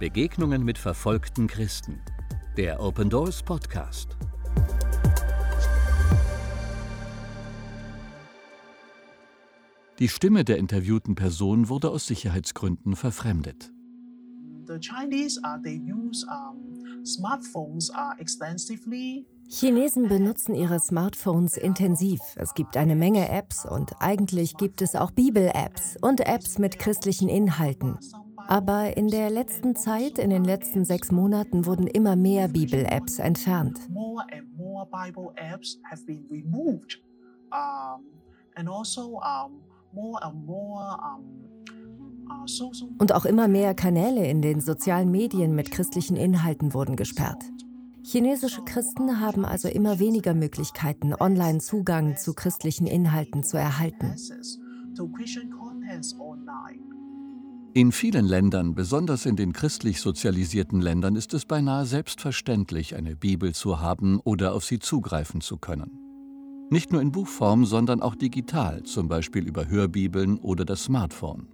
Begegnungen mit verfolgten Christen. Der Open Doors Podcast. Die Stimme der interviewten Person wurde aus Sicherheitsgründen verfremdet. Chinesen benutzen ihre Smartphones intensiv. Es gibt eine Menge Apps und eigentlich gibt es auch Bibel-Apps und Apps mit christlichen Inhalten. Aber in der letzten Zeit, in den letzten sechs Monaten, wurden immer mehr Bibel-Apps entfernt. Also, und auch immer mehr Kanäle in den sozialen Medien mit christlichen Inhalten wurden gesperrt. Chinesische Christen haben also immer weniger Möglichkeiten, online Zugang zu christlichen Inhalten zu erhalten. In vielen Ländern, besonders in den christlich sozialisierten Ländern, ist es beinahe selbstverständlich, eine Bibel zu haben oder auf sie zugreifen zu können. Nicht nur in Buchform, sondern auch digital, zum Beispiel über Hörbibeln oder das Smartphone.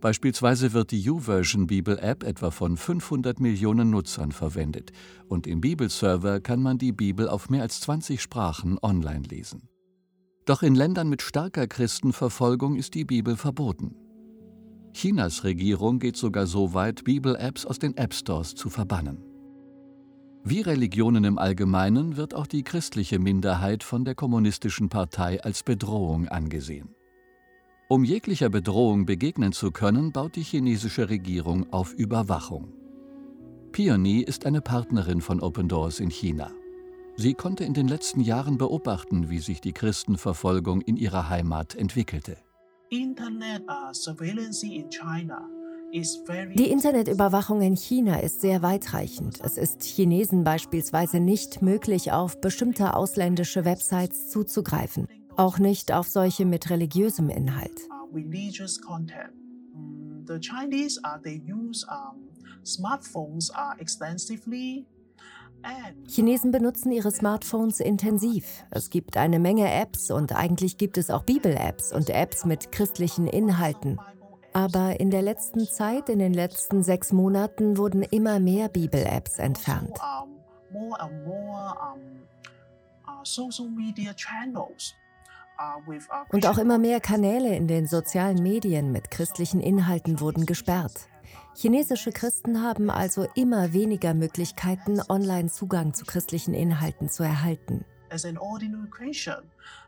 Beispielsweise wird die YouVersion Bibel App etwa von 500 Millionen Nutzern verwendet und im Bibelserver kann man die Bibel auf mehr als 20 Sprachen online lesen. Doch in Ländern mit starker Christenverfolgung ist die Bibel verboten. Chinas Regierung geht sogar so weit, Bibel-Apps aus den App Stores zu verbannen. Wie Religionen im Allgemeinen wird auch die christliche Minderheit von der Kommunistischen Partei als Bedrohung angesehen. Um jeglicher Bedrohung begegnen zu können, baut die chinesische Regierung auf Überwachung. Peony ist eine Partnerin von Open Doors in China. Sie konnte in den letzten Jahren beobachten, wie sich die Christenverfolgung in ihrer Heimat entwickelte. Uh, die Internetüberwachung in China ist sehr weitreichend. Es ist Chinesen beispielsweise nicht möglich, auf bestimmte ausländische Websites zuzugreifen auch nicht auf solche mit religiösem Inhalt. Chinesen benutzen ihre Smartphones intensiv. Es gibt eine Menge Apps und eigentlich gibt es auch Bibel-Apps und Apps mit christlichen Inhalten. Aber in der letzten Zeit, in den letzten sechs Monaten, wurden immer mehr Bibel-Apps entfernt. Und auch immer mehr Kanäle in den sozialen Medien mit christlichen Inhalten wurden gesperrt. Chinesische Christen haben also immer weniger Möglichkeiten, online Zugang zu christlichen Inhalten zu erhalten. As an ordinary Christian,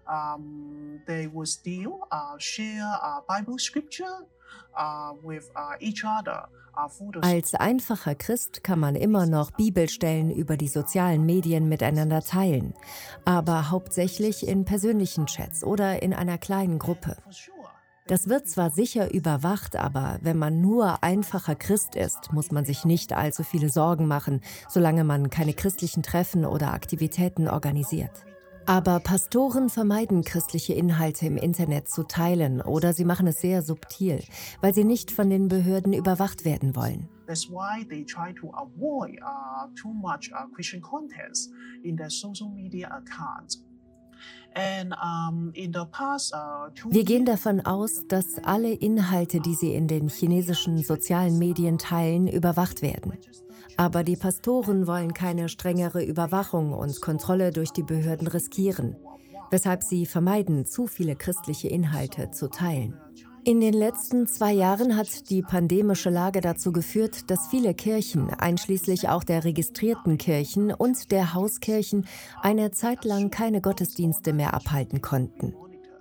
um, they will still uh, share uh, Bible scripture uh, with uh, each other. Als einfacher Christ kann man immer noch Bibelstellen über die sozialen Medien miteinander teilen, aber hauptsächlich in persönlichen Chats oder in einer kleinen Gruppe. Das wird zwar sicher überwacht, aber wenn man nur einfacher Christ ist, muss man sich nicht allzu viele Sorgen machen, solange man keine christlichen Treffen oder Aktivitäten organisiert. Aber Pastoren vermeiden christliche Inhalte im Internet zu teilen oder sie machen es sehr subtil, weil sie nicht von den Behörden überwacht werden wollen. To avoid uh, much uh, Wir gehen davon aus, dass alle Inhalte, die sie in den chinesischen sozialen Medien teilen, überwacht werden. Aber die Pastoren wollen keine strengere Überwachung und Kontrolle durch die Behörden riskieren, weshalb sie vermeiden, zu viele christliche Inhalte zu teilen. In den letzten zwei Jahren hat die pandemische Lage dazu geführt, dass viele Kirchen, einschließlich auch der registrierten Kirchen und der Hauskirchen, eine Zeit lang keine Gottesdienste mehr abhalten konnten.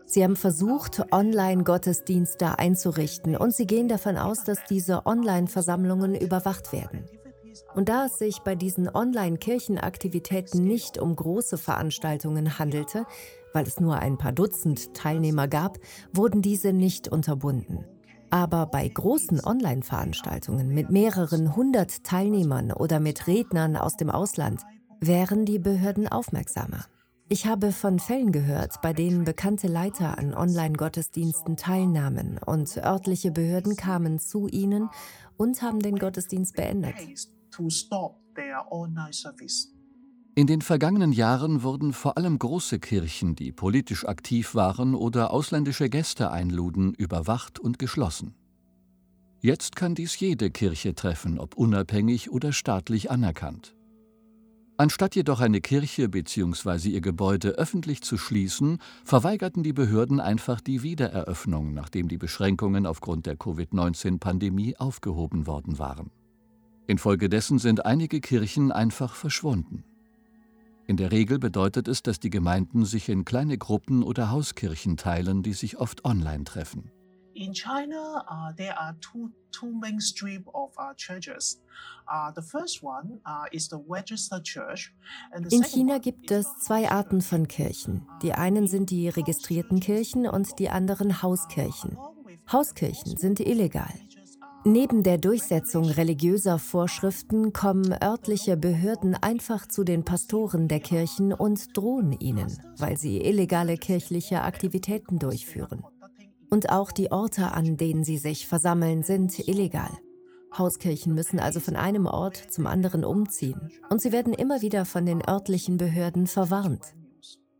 Sie haben versucht, Online-Gottesdienste einzurichten und sie gehen davon aus, dass diese Online-Versammlungen überwacht werden. Und da es sich bei diesen Online-Kirchenaktivitäten nicht um große Veranstaltungen handelte, weil es nur ein paar Dutzend Teilnehmer gab, wurden diese nicht unterbunden. Aber bei großen Online-Veranstaltungen mit mehreren hundert Teilnehmern oder mit Rednern aus dem Ausland wären die Behörden aufmerksamer. Ich habe von Fällen gehört, bei denen bekannte Leiter an Online-Gottesdiensten teilnahmen und örtliche Behörden kamen zu ihnen und haben den Gottesdienst beendet In den vergangenen Jahren wurden vor allem große Kirchen, die politisch aktiv waren oder ausländische Gäste einluden, überwacht und geschlossen. Jetzt kann dies jede Kirche treffen, ob unabhängig oder staatlich anerkannt. Anstatt jedoch eine Kirche bzw. ihr Gebäude öffentlich zu schließen, verweigerten die Behörden einfach die Wiedereröffnung, nachdem die Beschränkungen aufgrund der Covid-19-Pandemie aufgehoben worden waren. Infolgedessen sind einige Kirchen einfach verschwunden. In der Regel bedeutet es, dass die Gemeinden sich in kleine Gruppen oder Hauskirchen teilen, die sich oft online treffen. In China, uh, there are two, two main stream of uh, churches. Uh, the first one uh, is the registered church. In China gibt es zwei Arten von Kirchen. Die einen sind die registrierten Kirchen und die anderen Hauskirchen. Hauskirchen sind illegal. Neben der Durchsetzung religiöser Vorschriften kommen örtliche Behörden einfach zu den Pastoren der Kirchen und drohen ihnen, weil sie illegale kirchliche Aktivitäten durchführen. Und auch die Orte, an denen sie sich versammeln, sind illegal. Hauskirchen müssen also von einem Ort zum anderen umziehen und sie werden immer wieder von den örtlichen Behörden verwarnt.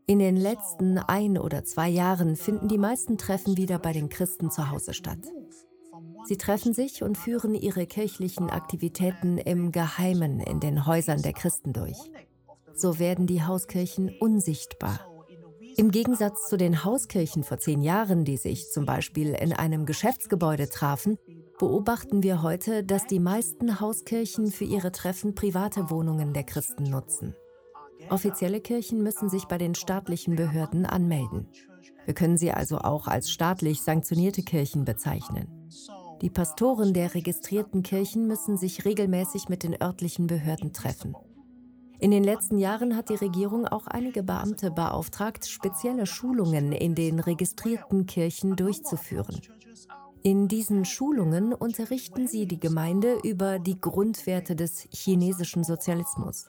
In den letzten ein oder zwei Jahren finden die meisten Treffen wieder bei den Christen zu Hause statt. Sie treffen sich und führen ihre kirchlichen Aktivitäten im Geheimen in den Häusern der Christen durch. So werden die Hauskirchen unsichtbar im Gegensatz zu den Hauskirchen vor zehn Jahren, die sich zum Beispiel in einem Geschäftsgebäude trafen, beobachten wir heute, dass die meisten Hauskirchen für ihre Treffen private Wohnungen der Christen nutzen. Offizielle Kirchen müssen sich bei den staatlichen Behörden anmelden. Wir können sie also auch als staatlich sanktionierte Kirchen bezeichnen. Die Pastoren der registrierten Kirchen müssen sich regelmäßig mit den örtlichen Behörden treffen. In den letzten Jahren hat die Regierung auch einige Beamte beauftragt, spezielle Schulungen in den registrierten Kirchen durchzuführen. In diesen Schulungen unterrichten sie die Gemeinde über die Grundwerte des chinesischen Sozialismus.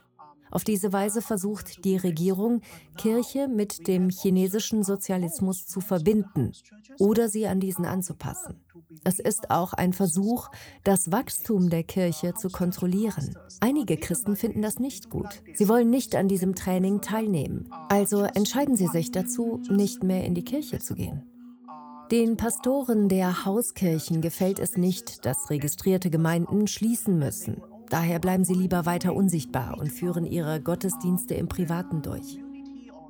Auf diese Weise versucht die Regierung, Kirche mit dem chinesischen Sozialismus zu verbinden oder sie an diesen anzupassen. Es ist auch ein Versuch, das Wachstum der Kirche zu kontrollieren. Einige Christen finden das nicht gut. Sie wollen nicht an diesem Training teilnehmen. Also entscheiden sie sich dazu, nicht mehr in die Kirche zu gehen. Den Pastoren der Hauskirchen gefällt es nicht, dass registrierte Gemeinden schließen müssen. Daher bleiben sie lieber weiter unsichtbar und führen ihre Gottesdienste im Privaten durch.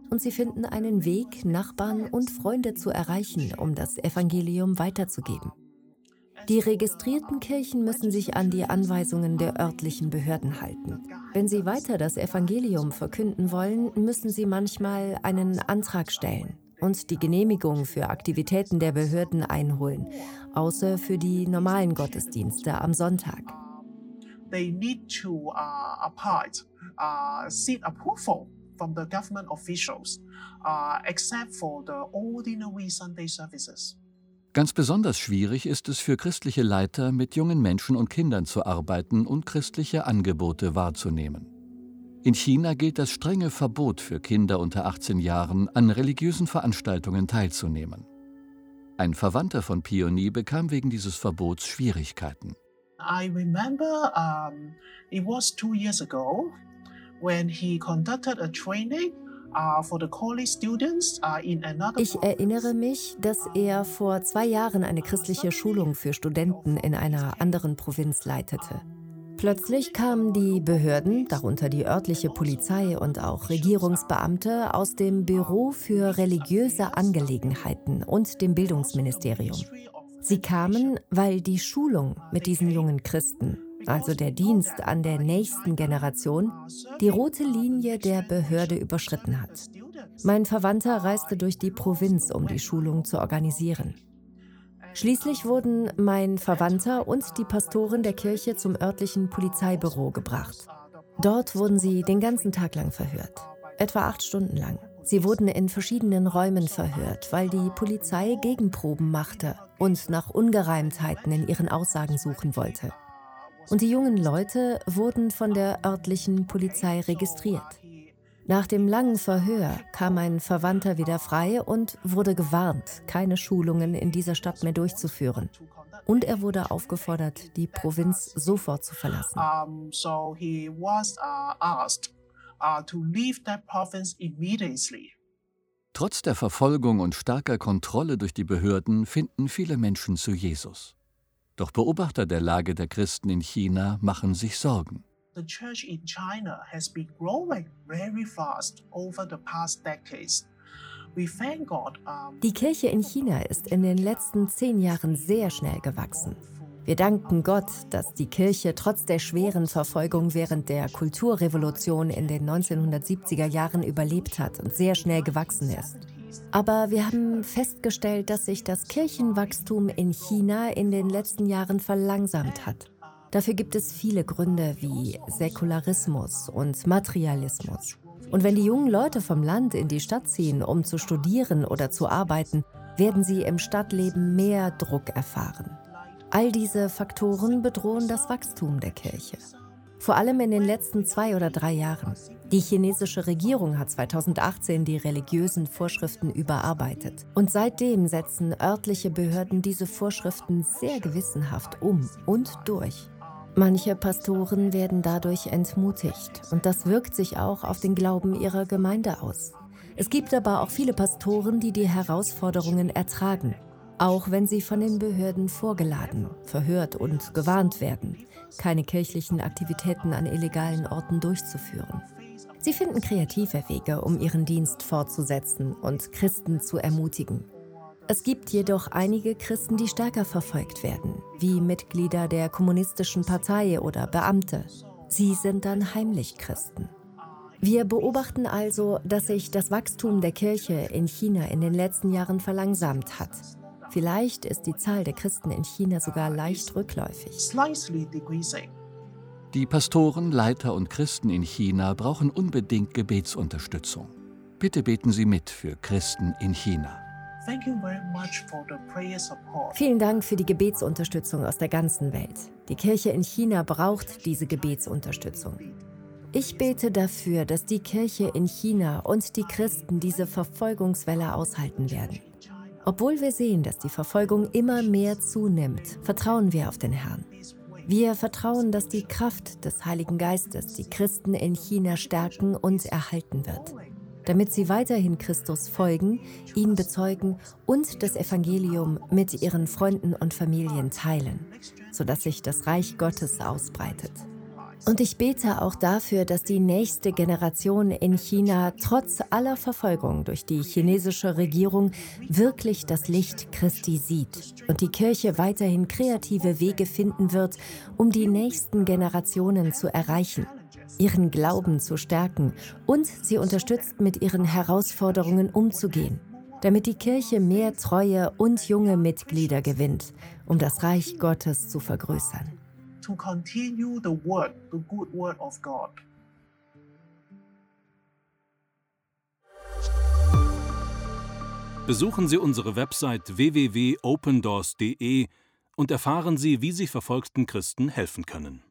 Und sie finden einen Weg, Nachbarn und Freunde zu erreichen, um das Evangelium weiterzugeben. Die registrierten Kirchen müssen sich an die Anweisungen der örtlichen Behörden halten. Wenn sie weiter das Evangelium verkünden wollen, müssen sie manchmal einen Antrag stellen und die Genehmigung für Aktivitäten der Behörden einholen, außer für die normalen Gottesdienste am Sonntag they need to uh, apply uh, seat approval from the government officials, uh, except for the ordinary Sunday services. Ganz besonders schwierig ist es für christliche Leiter, mit jungen Menschen und Kindern zu arbeiten und christliche Angebote wahrzunehmen. In China gilt das strenge Verbot für Kinder unter 18 Jahren, an religiösen Veranstaltungen teilzunehmen. Ein Verwandter von Pioni bekam wegen dieses Verbots Schwierigkeiten. I remember um, it was two years ago when he conducted a training uh, uh, ich erinnere mich, dass er vor zwei Jahren eine christliche Schulung für Studenten in einer anderen Provinz leitete. Plötzlich kamen die Behörden, darunter die örtliche Polizei und auch Regierungsbeamte, aus dem Büro für religiöse Angelegenheiten und dem Bildungsministerium. Sie kamen, weil die Schulung mit diesen jungen Christen, also der Dienst an der nächsten Generation, die rote Linie der Behörde überschritten hat. Mein Verwandter reiste durch die Provinz, um die Schulung zu organisieren. Schließlich wurden mein Verwandter und die Pastorin der Kirche zum örtlichen Polizeibüro gebracht. Dort wurden sie den ganzen Tag lang verhört, etwa acht Stunden lang. Sie wurden in verschiedenen Räumen verhört, weil die Polizei Gegenproben machte und nach Ungereimtheiten in ihren Aussagen suchen wollte. Und die jungen Leute wurden von der örtlichen Polizei registriert. Nach dem langen Verhör kam ein Verwandter wieder frei und wurde gewarnt, keine Schulungen in dieser Stadt mehr durchzuführen. Und er wurde aufgefordert, die Provinz sofort zu verlassen. So he was uh, asked uh, to leave that province immediately. Trotz der Verfolgung und starker Kontrolle durch die Behörden finden viele Menschen zu Jesus. Doch Beobachter der Lage der Christen in China machen sich Sorgen. The church in China has been growing very fast over the past decades. Die Kirche in China ist in den letzten zehn Jahren sehr schnell gewachsen. Wir danken Gott, dass die Kirche trotz der schweren Verfolgung während der Kulturrevolution in den 1970er Jahren überlebt hat und sehr schnell gewachsen ist. Aber wir haben festgestellt, dass sich das Kirchenwachstum in China in den letzten Jahren verlangsamt hat. Dafür gibt es viele Gründe wie Säkularismus und Materialismus. Und wenn die jungen Leute vom Land in die Stadt ziehen, um zu studieren oder zu arbeiten, werden sie im Stadtleben mehr Druck erfahren. All diese Faktoren bedrohen das Wachstum der Kirche. Vor allem in den letzten zwei oder drei Jahren. Die chinesische Regierung hat 2018 die religiösen Vorschriften überarbeitet. Und seitdem setzen örtliche Behörden diese Vorschriften sehr gewissenhaft um und durch. Manche Pastoren werden dadurch entmutigt und das wirkt sich auch auf den Glauben ihrer Gemeinde aus. Es gibt aber auch viele Pastoren, die die Herausforderungen ertragen, auch wenn sie von den Behörden vorgeladen, verhört und gewarnt werden, keine kirchlichen Aktivitäten an illegalen Orten durchzuführen. Sie finden kreative Wege, um ihren Dienst fortzusetzen und Christen zu ermutigen. Es gibt jedoch einige Christen, die stärker verfolgt werden, wie Mitglieder der Kommunistischen Partei oder Beamte. Sie sind dann heimlich Christen. Wir beobachten also, dass sich das Wachstum der Kirche in China in den letzten Jahren verlangsamt hat. Vielleicht ist die Zahl der Christen in China sogar leicht rückläufig. Die Pastoren, Leiter und Christen in China brauchen unbedingt Gebetsunterstützung. Bitte beten Sie mit für Christen in China. Thank you very much for the prayer support. Vielen Dank für die Gebetsunterstützung aus der ganzen Welt. Die Kirche in China braucht diese Gebetsunterstützung. Ich bete dafür, dass die Kirche in China und die Christen diese Verfolgungswelle aushalten werden. Obwohl wir sehen, dass die Verfolgung immer mehr zunimmt, vertrauen wir auf den Herrn. Wir vertrauen, dass die Kraft des Heiligen Geistes die Christen in China stärken und erhalten wird, damit sie weiterhin Christus folgen, ihn bezeugen und das Evangelium mit ihren Freunden und Familien teilen, sodass sich das Reich Gottes ausbreitet. Und ich bete auch dafür, dass die nächste Generation in China trotz aller Verfolgung durch die chinesische Regierung wirklich das Licht Christi sieht und die Kirche weiterhin kreative Wege finden wird, um die nächsten Generationen zu erreichen, ihren Glauben zu stärken und sie unterstützt, mit ihren Herausforderungen umzugehen, damit die Kirche mehr treue und junge Mitglieder gewinnt, um das Reich Gottes zu vergrößern. To continue the word, the good word of God. Besuchen Sie unsere Website www.opendoors.de und erfahren Sie, wie Sie verfolgten Christen helfen können.